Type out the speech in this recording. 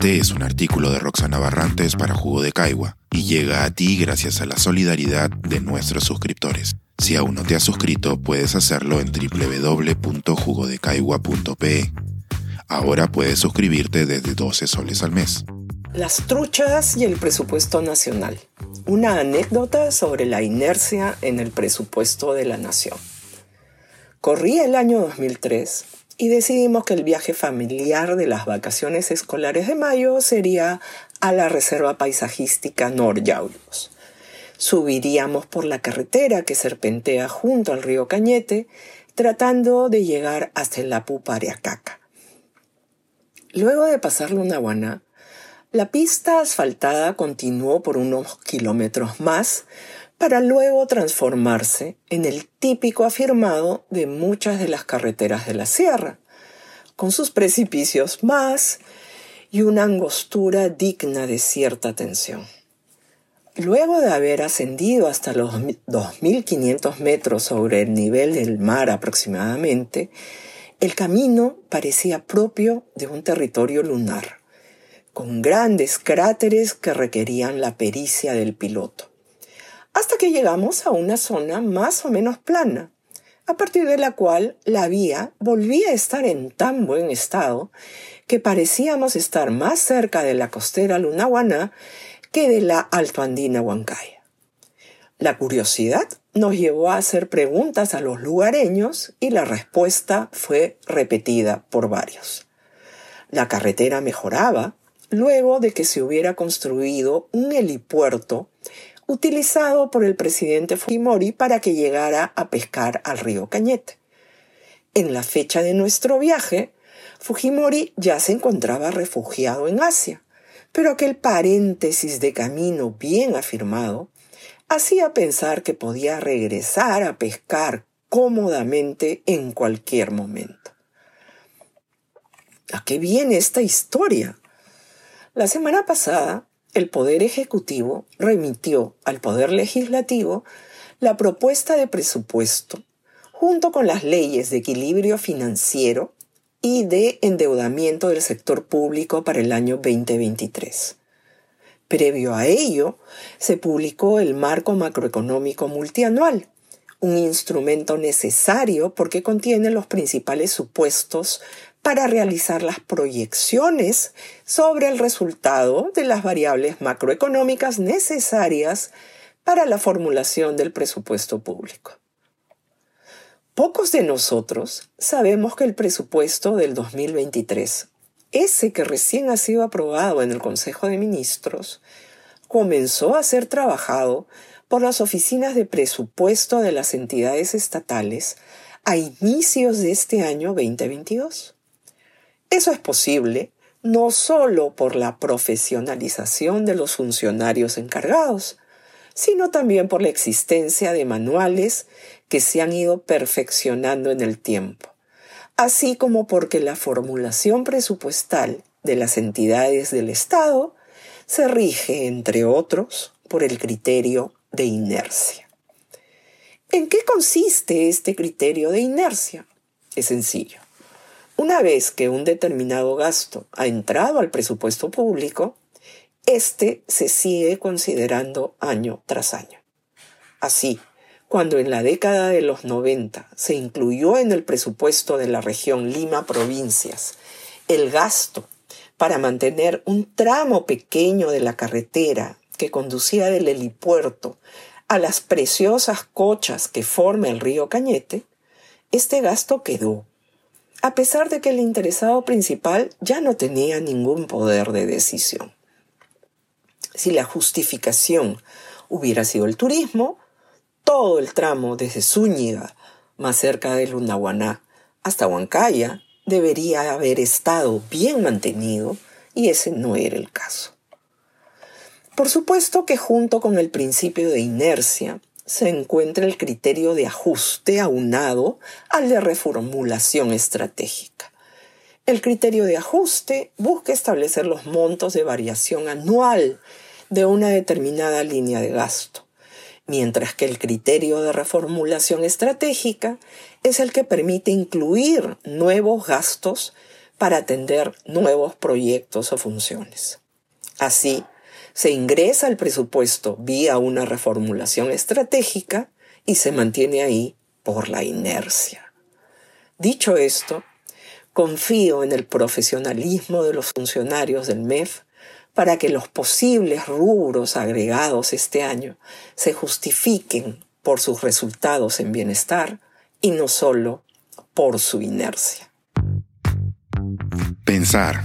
Este es un artículo de Roxana Barrantes para Jugo de Caigua y llega a ti gracias a la solidaridad de nuestros suscriptores. Si aún no te has suscrito, puedes hacerlo en www.jugodecaigua.pe. Ahora puedes suscribirte desde 12 soles al mes. Las truchas y el presupuesto nacional. Una anécdota sobre la inercia en el presupuesto de la nación. Corría el año 2003 y decidimos que el viaje familiar de las vacaciones escolares de mayo sería a la Reserva Paisajística Noryaulus. Subiríamos por la carretera que serpentea junto al río Cañete, tratando de llegar hasta el Apu Pariacaca. Luego de pasar Lunahuaná, la pista asfaltada continuó por unos kilómetros más para luego transformarse en el típico afirmado de muchas de las carreteras de la sierra, con sus precipicios más y una angostura digna de cierta tensión. Luego de haber ascendido hasta los 2.500 metros sobre el nivel del mar aproximadamente, el camino parecía propio de un territorio lunar, con grandes cráteres que requerían la pericia del piloto hasta que llegamos a una zona más o menos plana, a partir de la cual la vía volvía a estar en tan buen estado que parecíamos estar más cerca de la costera Lunahuaná que de la altoandina Huancaya. La curiosidad nos llevó a hacer preguntas a los lugareños y la respuesta fue repetida por varios. La carretera mejoraba luego de que se hubiera construido un helipuerto utilizado por el presidente Fujimori para que llegara a pescar al río Cañete. En la fecha de nuestro viaje, Fujimori ya se encontraba refugiado en Asia, pero aquel paréntesis de camino bien afirmado hacía pensar que podía regresar a pescar cómodamente en cualquier momento. ¿A qué viene esta historia? La semana pasada el Poder Ejecutivo remitió al Poder Legislativo la propuesta de presupuesto junto con las leyes de equilibrio financiero y de endeudamiento del sector público para el año 2023. Previo a ello, se publicó el Marco Macroeconómico Multianual, un instrumento necesario porque contiene los principales supuestos para realizar las proyecciones sobre el resultado de las variables macroeconómicas necesarias para la formulación del presupuesto público. Pocos de nosotros sabemos que el presupuesto del 2023, ese que recién ha sido aprobado en el Consejo de Ministros, comenzó a ser trabajado por las oficinas de presupuesto de las entidades estatales a inicios de este año 2022. Eso es posible no solo por la profesionalización de los funcionarios encargados, sino también por la existencia de manuales que se han ido perfeccionando en el tiempo, así como porque la formulación presupuestal de las entidades del Estado se rige, entre otros, por el criterio de inercia. ¿En qué consiste este criterio de inercia? Es sencillo. Una vez que un determinado gasto ha entrado al presupuesto público, este se sigue considerando año tras año. Así, cuando en la década de los 90 se incluyó en el presupuesto de la región Lima Provincias el gasto para mantener un tramo pequeño de la carretera que conducía del helipuerto a las preciosas cochas que forma el río Cañete, este gasto quedó a pesar de que el interesado principal ya no tenía ningún poder de decisión. Si la justificación hubiera sido el turismo, todo el tramo desde Zúñiga, más cerca de Lunahuaná, hasta Huancaya, debería haber estado bien mantenido y ese no era el caso. Por supuesto que junto con el principio de inercia, se encuentra el criterio de ajuste aunado al de reformulación estratégica. El criterio de ajuste busca establecer los montos de variación anual de una determinada línea de gasto, mientras que el criterio de reformulación estratégica es el que permite incluir nuevos gastos para atender nuevos proyectos o funciones. Así, se ingresa al presupuesto vía una reformulación estratégica y se mantiene ahí por la inercia. Dicho esto, confío en el profesionalismo de los funcionarios del MEF para que los posibles rubros agregados este año se justifiquen por sus resultados en bienestar y no solo por su inercia. Pensar,